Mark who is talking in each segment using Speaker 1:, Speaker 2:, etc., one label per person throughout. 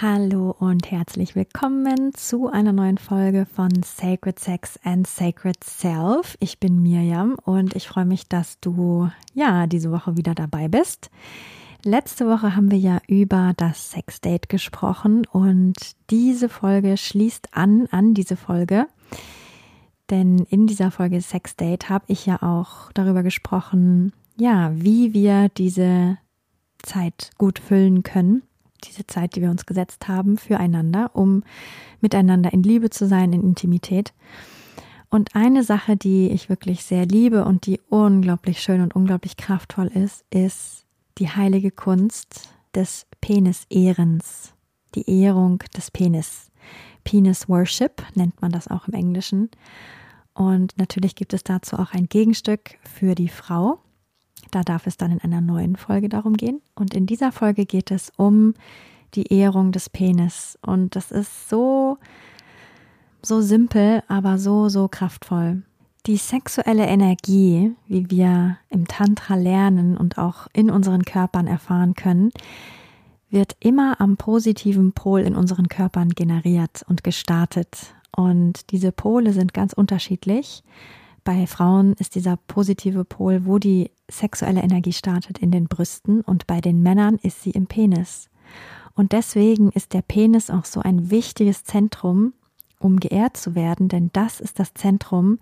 Speaker 1: Hallo und herzlich willkommen zu einer neuen Folge von Sacred Sex and Sacred Self. Ich bin Mirjam und ich freue mich, dass du ja diese Woche wieder dabei bist. Letzte Woche haben wir ja über das Sexdate gesprochen und diese Folge schließt an an diese Folge. Denn in dieser Folge Sexdate habe ich ja auch darüber gesprochen, ja, wie wir diese Zeit gut füllen können diese Zeit, die wir uns gesetzt haben, füreinander, um miteinander in Liebe zu sein, in Intimität. Und eine Sache, die ich wirklich sehr liebe und die unglaublich schön und unglaublich kraftvoll ist, ist die heilige Kunst des Penis-Ehrens, die Ehrung des Penis. Penis Worship nennt man das auch im Englischen. Und natürlich gibt es dazu auch ein Gegenstück für die Frau. Da darf es dann in einer neuen Folge darum gehen. Und in dieser Folge geht es um die Ehrung des Penis. Und das ist so, so simpel, aber so, so kraftvoll. Die sexuelle Energie, wie wir im Tantra lernen und auch in unseren Körpern erfahren können, wird immer am positiven Pol in unseren Körpern generiert und gestartet. Und diese Pole sind ganz unterschiedlich. Bei Frauen ist dieser positive Pol, wo die sexuelle Energie startet, in den Brüsten und bei den Männern ist sie im Penis. Und deswegen ist der Penis auch so ein wichtiges Zentrum, um geehrt zu werden, denn das ist das Zentrum,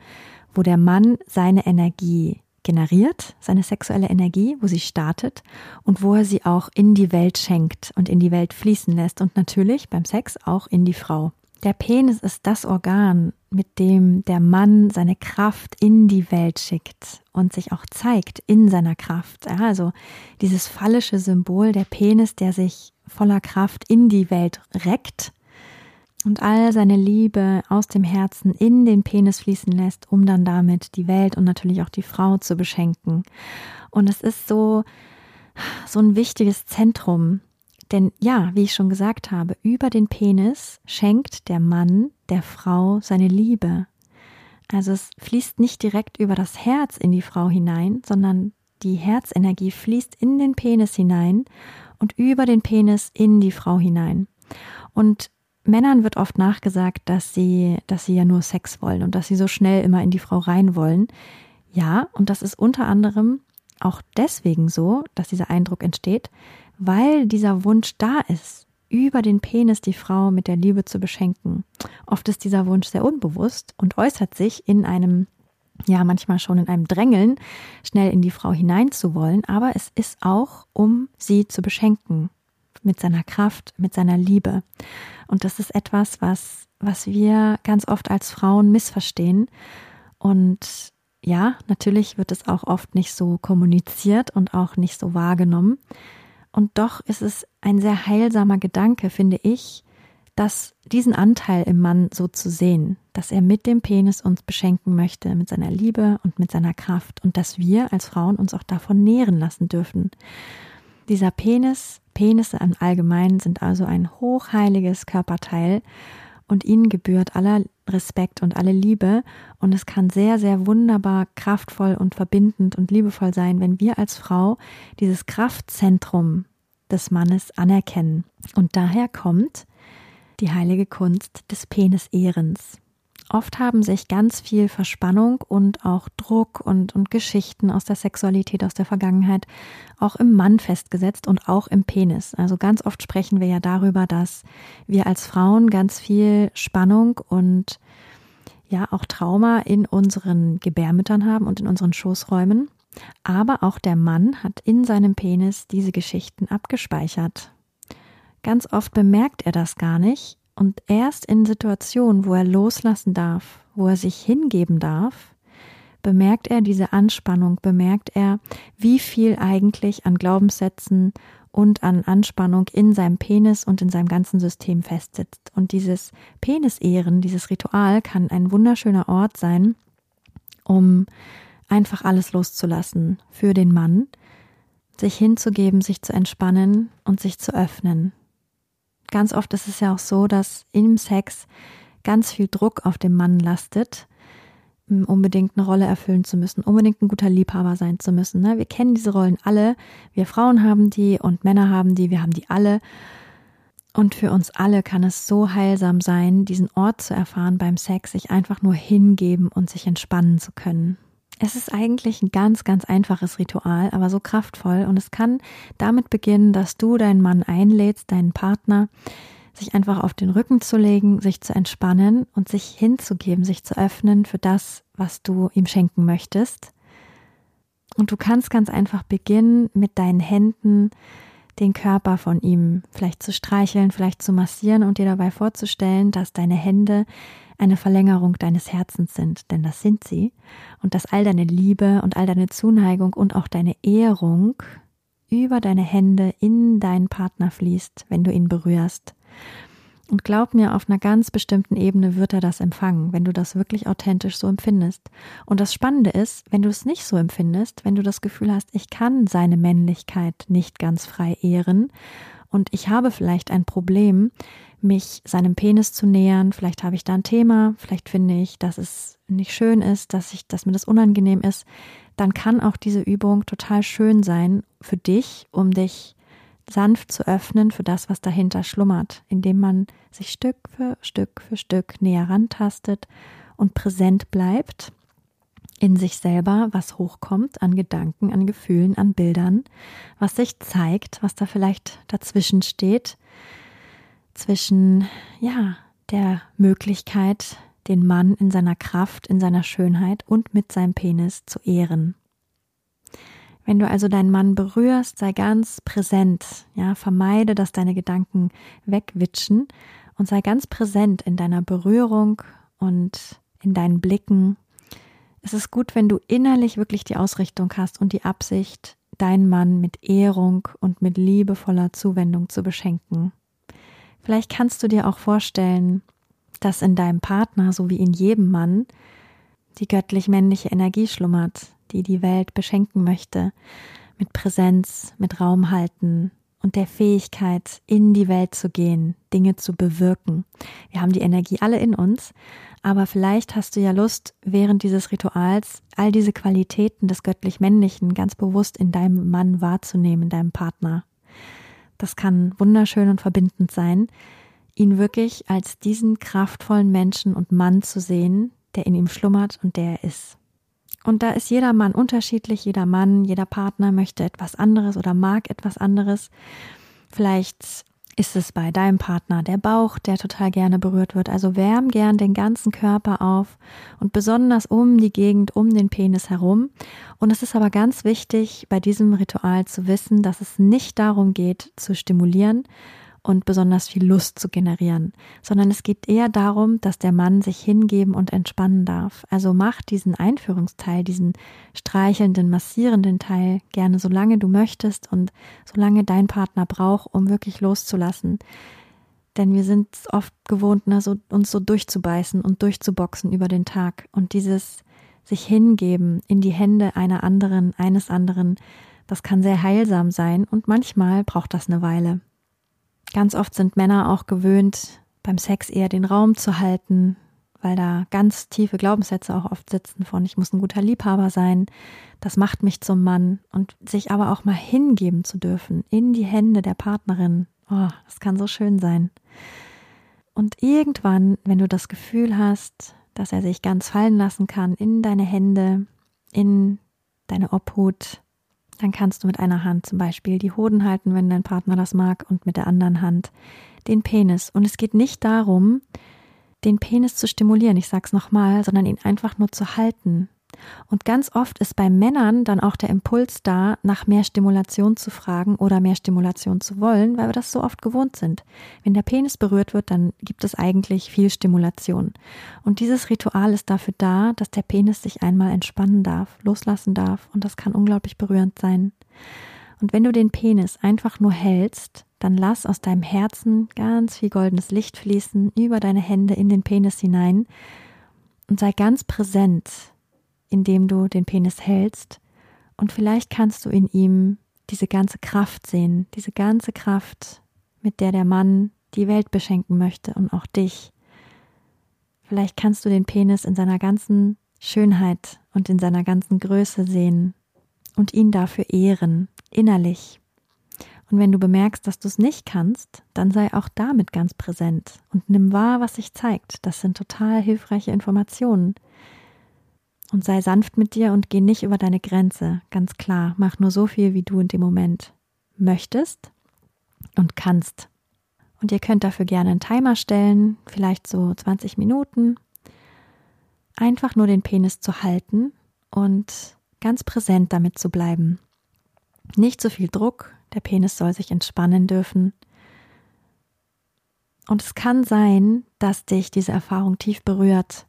Speaker 1: wo der Mann seine Energie generiert, seine sexuelle Energie, wo sie startet und wo er sie auch in die Welt schenkt und in die Welt fließen lässt und natürlich beim Sex auch in die Frau. Der Penis ist das Organ, mit dem der Mann seine Kraft in die Welt schickt und sich auch zeigt in seiner Kraft. Ja, also dieses phallische Symbol, der Penis, der sich voller Kraft in die Welt reckt und all seine Liebe aus dem Herzen in den Penis fließen lässt, um dann damit die Welt und natürlich auch die Frau zu beschenken. Und es ist so, so ein wichtiges Zentrum denn ja, wie ich schon gesagt habe, über den Penis schenkt der Mann der Frau seine Liebe. Also es fließt nicht direkt über das Herz in die Frau hinein, sondern die Herzenergie fließt in den Penis hinein und über den Penis in die Frau hinein. Und Männern wird oft nachgesagt, dass sie, dass sie ja nur Sex wollen und dass sie so schnell immer in die Frau rein wollen. Ja, und das ist unter anderem auch deswegen so, dass dieser Eindruck entsteht, weil dieser Wunsch da ist, über den Penis die Frau mit der Liebe zu beschenken. Oft ist dieser Wunsch sehr unbewusst und äußert sich in einem, ja, manchmal schon in einem Drängeln, schnell in die Frau hineinzuwollen, aber es ist auch, um sie zu beschenken. Mit seiner Kraft, mit seiner Liebe. Und das ist etwas, was, was wir ganz oft als Frauen missverstehen. Und ja, natürlich wird es auch oft nicht so kommuniziert und auch nicht so wahrgenommen. Und doch ist es ein sehr heilsamer Gedanke, finde ich, dass diesen Anteil im Mann so zu sehen, dass er mit dem Penis uns beschenken möchte, mit seiner Liebe und mit seiner Kraft und dass wir als Frauen uns auch davon nähren lassen dürfen. Dieser Penis, Penisse im Allgemeinen sind also ein hochheiliges Körperteil und ihnen gebührt aller Respekt und alle Liebe. Und es kann sehr, sehr wunderbar, kraftvoll und verbindend und liebevoll sein, wenn wir als Frau dieses Kraftzentrum des Mannes anerkennen. Und daher kommt die heilige Kunst des Penisehrens. Oft haben sich ganz viel Verspannung und auch Druck und, und Geschichten aus der Sexualität, aus der Vergangenheit auch im Mann festgesetzt und auch im Penis. Also ganz oft sprechen wir ja darüber, dass wir als Frauen ganz viel Spannung und ja auch Trauma in unseren Gebärmüttern haben und in unseren Schoßräumen. Aber auch der Mann hat in seinem Penis diese Geschichten abgespeichert. Ganz oft bemerkt er das gar nicht und erst in Situationen, wo er loslassen darf, wo er sich hingeben darf, bemerkt er diese Anspannung, bemerkt er, wie viel eigentlich an Glaubenssätzen und an Anspannung in seinem Penis und in seinem ganzen System festsitzt. Und dieses Penisehren, dieses Ritual kann ein wunderschöner Ort sein, um einfach alles loszulassen für den Mann, sich hinzugeben, sich zu entspannen und sich zu öffnen. Ganz oft ist es ja auch so, dass im Sex ganz viel Druck auf dem Mann lastet, unbedingt eine Rolle erfüllen zu müssen, unbedingt ein guter Liebhaber sein zu müssen. Ne? Wir kennen diese Rollen alle. Wir Frauen haben die und Männer haben die. Wir haben die alle. Und für uns alle kann es so heilsam sein, diesen Ort zu erfahren beim Sex, sich einfach nur hingeben und sich entspannen zu können. Es ist eigentlich ein ganz, ganz einfaches Ritual, aber so kraftvoll. Und es kann damit beginnen, dass du deinen Mann einlädst, deinen Partner, sich einfach auf den Rücken zu legen, sich zu entspannen und sich hinzugeben, sich zu öffnen für das, was du ihm schenken möchtest. Und du kannst ganz einfach beginnen, mit deinen Händen den Körper von ihm vielleicht zu streicheln, vielleicht zu massieren und dir dabei vorzustellen, dass deine Hände eine Verlängerung deines Herzens sind, denn das sind sie, und dass all deine Liebe und all deine Zuneigung und auch deine Ehrung über deine Hände in deinen Partner fließt, wenn du ihn berührst. Und glaub mir, auf einer ganz bestimmten Ebene wird er das empfangen, wenn du das wirklich authentisch so empfindest. Und das Spannende ist, wenn du es nicht so empfindest, wenn du das Gefühl hast, ich kann seine Männlichkeit nicht ganz frei ehren und ich habe vielleicht ein Problem, mich seinem Penis zu nähern, vielleicht habe ich da ein Thema, vielleicht finde ich, dass es nicht schön ist, dass ich, dass mir das unangenehm ist, dann kann auch diese Übung total schön sein für dich, um dich sanft zu öffnen für das, was dahinter schlummert, indem man sich Stück für Stück für Stück näher rantastet und präsent bleibt in sich selber, was hochkommt an Gedanken, an Gefühlen, an Bildern, was sich zeigt, was da vielleicht dazwischen steht, zwischen, ja, der Möglichkeit, den Mann in seiner Kraft, in seiner Schönheit und mit seinem Penis zu ehren. Wenn du also deinen Mann berührst, sei ganz präsent, ja, vermeide, dass deine Gedanken wegwitschen und sei ganz präsent in deiner Berührung und in deinen Blicken. Es ist gut, wenn du innerlich wirklich die Ausrichtung hast und die Absicht, deinen Mann mit Ehrung und mit liebevoller Zuwendung zu beschenken. Vielleicht kannst du dir auch vorstellen, dass in deinem Partner, so wie in jedem Mann, die göttlich männliche Energie schlummert, die die Welt beschenken möchte, mit Präsenz, mit Raum halten und der Fähigkeit, in die Welt zu gehen, Dinge zu bewirken. Wir haben die Energie alle in uns, aber vielleicht hast du ja Lust, während dieses Rituals all diese Qualitäten des göttlich-männlichen ganz bewusst in deinem Mann wahrzunehmen, in deinem Partner. Das kann wunderschön und verbindend sein, ihn wirklich als diesen kraftvollen Menschen und Mann zu sehen, der in ihm schlummert und der er ist. Und da ist jeder Mann unterschiedlich, jeder Mann, jeder Partner möchte etwas anderes oder mag etwas anderes. Vielleicht ist es bei deinem Partner der Bauch, der total gerne berührt wird. Also wärm gern den ganzen Körper auf und besonders um die Gegend um den Penis herum. Und es ist aber ganz wichtig, bei diesem Ritual zu wissen, dass es nicht darum geht, zu stimulieren, und besonders viel Lust zu generieren, sondern es geht eher darum, dass der Mann sich hingeben und entspannen darf. Also mach diesen Einführungsteil, diesen streichelnden, massierenden Teil gerne so lange du möchtest und solange dein Partner braucht, um wirklich loszulassen. Denn wir sind oft gewohnt, ne, so, uns so durchzubeißen und durchzuboxen über den Tag. Und dieses sich hingeben in die Hände einer anderen, eines anderen, das kann sehr heilsam sein und manchmal braucht das eine Weile. Ganz oft sind Männer auch gewöhnt, beim Sex eher den Raum zu halten, weil da ganz tiefe Glaubenssätze auch oft sitzen von, ich muss ein guter Liebhaber sein, das macht mich zum Mann und sich aber auch mal hingeben zu dürfen in die Hände der Partnerin. Oh, das kann so schön sein. Und irgendwann, wenn du das Gefühl hast, dass er sich ganz fallen lassen kann in deine Hände, in deine Obhut, dann kannst du mit einer Hand zum Beispiel die Hoden halten, wenn dein Partner das mag, und mit der anderen Hand den Penis. Und es geht nicht darum, den Penis zu stimulieren, ich sag's nochmal, sondern ihn einfach nur zu halten. Und ganz oft ist bei Männern dann auch der Impuls da, nach mehr Stimulation zu fragen oder mehr Stimulation zu wollen, weil wir das so oft gewohnt sind. Wenn der Penis berührt wird, dann gibt es eigentlich viel Stimulation. Und dieses Ritual ist dafür da, dass der Penis sich einmal entspannen darf, loslassen darf und das kann unglaublich berührend sein. Und wenn du den Penis einfach nur hältst, dann lass aus deinem Herzen ganz viel goldenes Licht fließen über deine Hände in den Penis hinein und sei ganz präsent, indem du den Penis hältst und vielleicht kannst du in ihm diese ganze Kraft sehen, diese ganze Kraft, mit der der Mann die Welt beschenken möchte und auch dich. Vielleicht kannst du den Penis in seiner ganzen Schönheit und in seiner ganzen Größe sehen und ihn dafür ehren, innerlich. Und wenn du bemerkst, dass du es nicht kannst, dann sei auch damit ganz präsent und nimm wahr, was sich zeigt. Das sind total hilfreiche Informationen. Und sei sanft mit dir und geh nicht über deine Grenze, ganz klar. Mach nur so viel, wie du in dem Moment möchtest und kannst. Und ihr könnt dafür gerne einen Timer stellen, vielleicht so 20 Minuten. Einfach nur den Penis zu halten und ganz präsent damit zu bleiben. Nicht so viel Druck, der Penis soll sich entspannen dürfen. Und es kann sein, dass dich diese Erfahrung tief berührt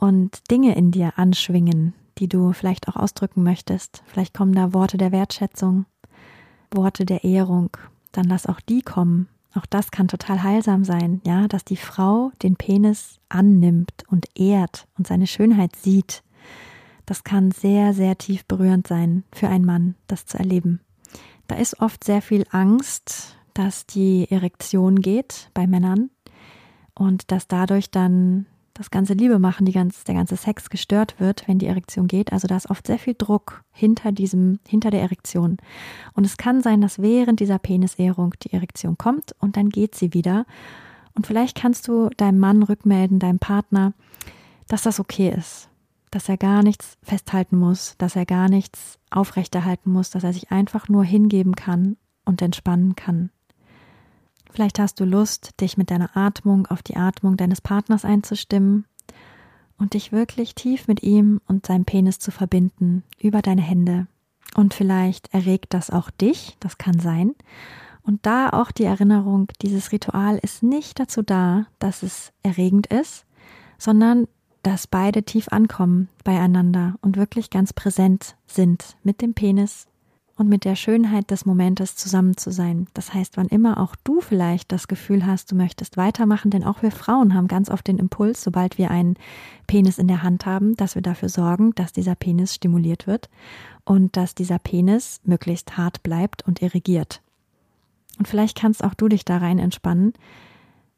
Speaker 1: und Dinge in dir anschwingen, die du vielleicht auch ausdrücken möchtest. Vielleicht kommen da Worte der Wertschätzung, Worte der Ehrung. Dann lass auch die kommen. Auch das kann total heilsam sein, ja, dass die Frau den Penis annimmt und ehrt und seine Schönheit sieht. Das kann sehr, sehr tief berührend sein für einen Mann, das zu erleben. Da ist oft sehr viel Angst, dass die Erektion geht bei Männern und dass dadurch dann das ganze Liebe machen, die ganz, der ganze Sex gestört wird, wenn die Erektion geht. Also da ist oft sehr viel Druck hinter diesem, hinter der Erektion. Und es kann sein, dass während dieser Penisehrung die Erektion kommt und dann geht sie wieder. Und vielleicht kannst du deinem Mann rückmelden, deinem Partner, dass das okay ist, dass er gar nichts festhalten muss, dass er gar nichts aufrechterhalten muss, dass er sich einfach nur hingeben kann und entspannen kann. Vielleicht hast du Lust, dich mit deiner Atmung auf die Atmung deines Partners einzustimmen und dich wirklich tief mit ihm und seinem Penis zu verbinden über deine Hände. Und vielleicht erregt das auch dich, das kann sein. Und da auch die Erinnerung, dieses Ritual ist nicht dazu da, dass es erregend ist, sondern dass beide tief ankommen beieinander und wirklich ganz präsent sind mit dem Penis und mit der Schönheit des Momentes zusammen zu sein. Das heißt, wann immer auch du vielleicht das Gefühl hast, du möchtest weitermachen, denn auch wir Frauen haben ganz oft den Impuls, sobald wir einen Penis in der Hand haben, dass wir dafür sorgen, dass dieser Penis stimuliert wird und dass dieser Penis möglichst hart bleibt und irrigiert. Und vielleicht kannst auch du dich da rein entspannen,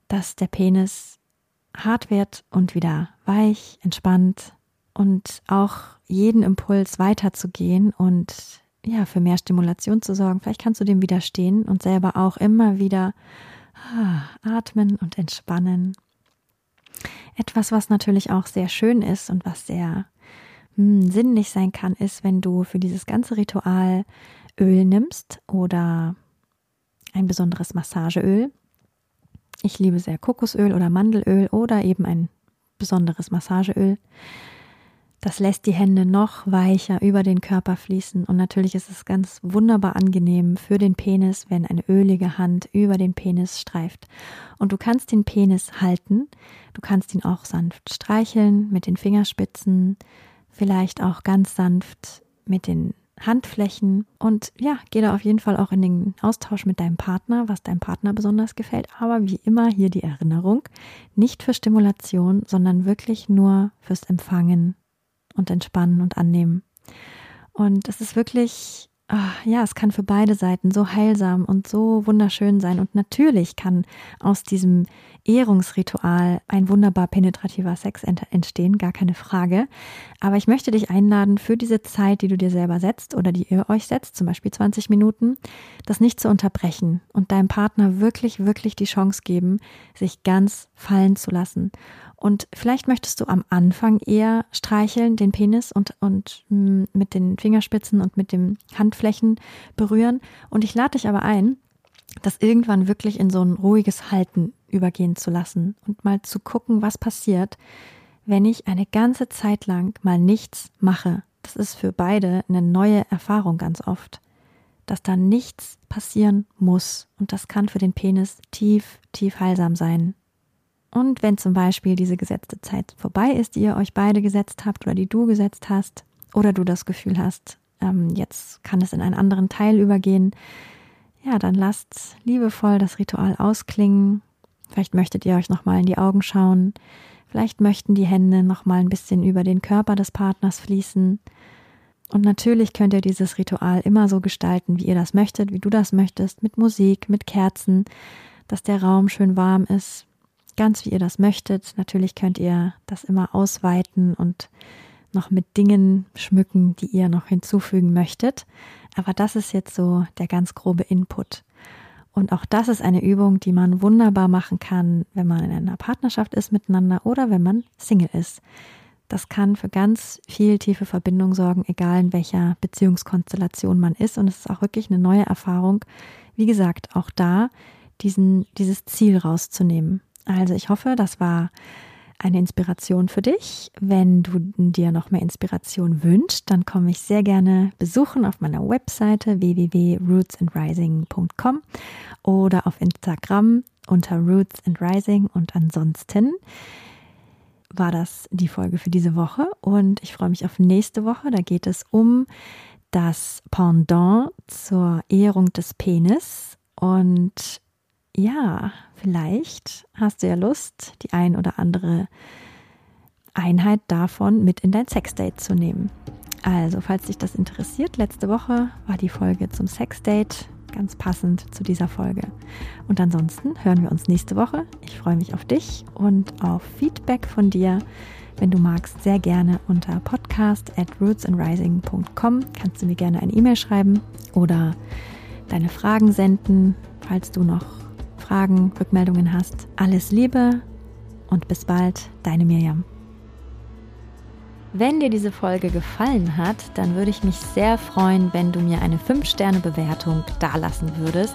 Speaker 1: dass der Penis hart wird und wieder weich, entspannt und auch jeden Impuls weiterzugehen und ja, für mehr Stimulation zu sorgen. Vielleicht kannst du dem widerstehen und selber auch immer wieder ah, atmen und entspannen. Etwas, was natürlich auch sehr schön ist und was sehr hm, sinnlich sein kann, ist, wenn du für dieses ganze Ritual Öl nimmst oder ein besonderes Massageöl ich liebe sehr Kokosöl oder Mandelöl oder eben ein besonderes Massageöl. Das lässt die Hände noch weicher über den Körper fließen und natürlich ist es ganz wunderbar angenehm für den Penis, wenn eine ölige Hand über den Penis streift. Und du kannst den Penis halten, du kannst ihn auch sanft streicheln mit den Fingerspitzen, vielleicht auch ganz sanft mit den Handflächen und ja, geh da auf jeden Fall auch in den Austausch mit deinem Partner, was deinem Partner besonders gefällt. Aber wie immer hier die Erinnerung, nicht für Stimulation, sondern wirklich nur fürs Empfangen und Entspannen und Annehmen. Und es ist wirklich ach, ja, es kann für beide Seiten so heilsam und so wunderschön sein. Und natürlich kann aus diesem Ehrungsritual ein wunderbar penetrativer Sex entstehen, gar keine Frage. Aber ich möchte dich einladen, für diese Zeit, die du dir selber setzt oder die ihr euch setzt, zum Beispiel 20 Minuten, das nicht zu unterbrechen und deinem Partner wirklich, wirklich die Chance geben, sich ganz fallen zu lassen und vielleicht möchtest du am Anfang eher streicheln, den Penis und, und mm, mit den Fingerspitzen und mit den Handflächen berühren. Und ich lade dich aber ein, das irgendwann wirklich in so ein ruhiges Halten übergehen zu lassen und mal zu gucken, was passiert, wenn ich eine ganze Zeit lang mal nichts mache. Das ist für beide eine neue Erfahrung ganz oft, dass da nichts passieren muss. Und das kann für den Penis tief, tief heilsam sein. Und wenn zum Beispiel diese gesetzte Zeit vorbei ist, die ihr euch beide gesetzt habt oder die du gesetzt hast, oder du das Gefühl hast, ähm, jetzt kann es in einen anderen Teil übergehen, ja, dann lasst liebevoll das Ritual ausklingen. Vielleicht möchtet ihr euch nochmal in die Augen schauen. Vielleicht möchten die Hände nochmal ein bisschen über den Körper des Partners fließen. Und natürlich könnt ihr dieses Ritual immer so gestalten, wie ihr das möchtet, wie du das möchtest, mit Musik, mit Kerzen, dass der Raum schön warm ist, ganz wie ihr das möchtet. Natürlich könnt ihr das immer ausweiten und noch mit Dingen schmücken, die ihr noch hinzufügen möchtet. Aber das ist jetzt so der ganz grobe Input. Und auch das ist eine Übung, die man wunderbar machen kann, wenn man in einer Partnerschaft ist miteinander oder wenn man Single ist. Das kann für ganz viel tiefe Verbindung sorgen, egal in welcher Beziehungskonstellation man ist. Und es ist auch wirklich eine neue Erfahrung. Wie gesagt, auch da diesen, dieses Ziel rauszunehmen. Also ich hoffe, das war eine Inspiration für dich. Wenn du dir noch mehr Inspiration wünschst, dann komme ich sehr gerne besuchen auf meiner Webseite www.rootsandrising.com oder auf Instagram unter Roots and Rising und ansonsten war das die Folge für diese Woche und ich freue mich auf nächste Woche. Da geht es um das Pendant zur Ehrung des Penis und ja, vielleicht hast du ja Lust, die ein oder andere Einheit davon mit in dein Sexdate zu nehmen. Also, falls dich das interessiert, letzte Woche war die Folge zum Sexdate ganz passend zu dieser Folge. Und ansonsten hören wir uns nächste Woche. Ich freue mich auf dich und auf Feedback von dir. Wenn du magst, sehr gerne unter podcast at rootsandrising.com kannst du mir gerne eine E-Mail schreiben oder deine Fragen senden, falls du noch Fragen, Rückmeldungen hast. Alles Liebe und bis bald, deine Mirjam. Wenn dir diese Folge gefallen hat, dann würde ich mich sehr freuen, wenn du mir eine 5-Sterne-Bewertung dalassen würdest.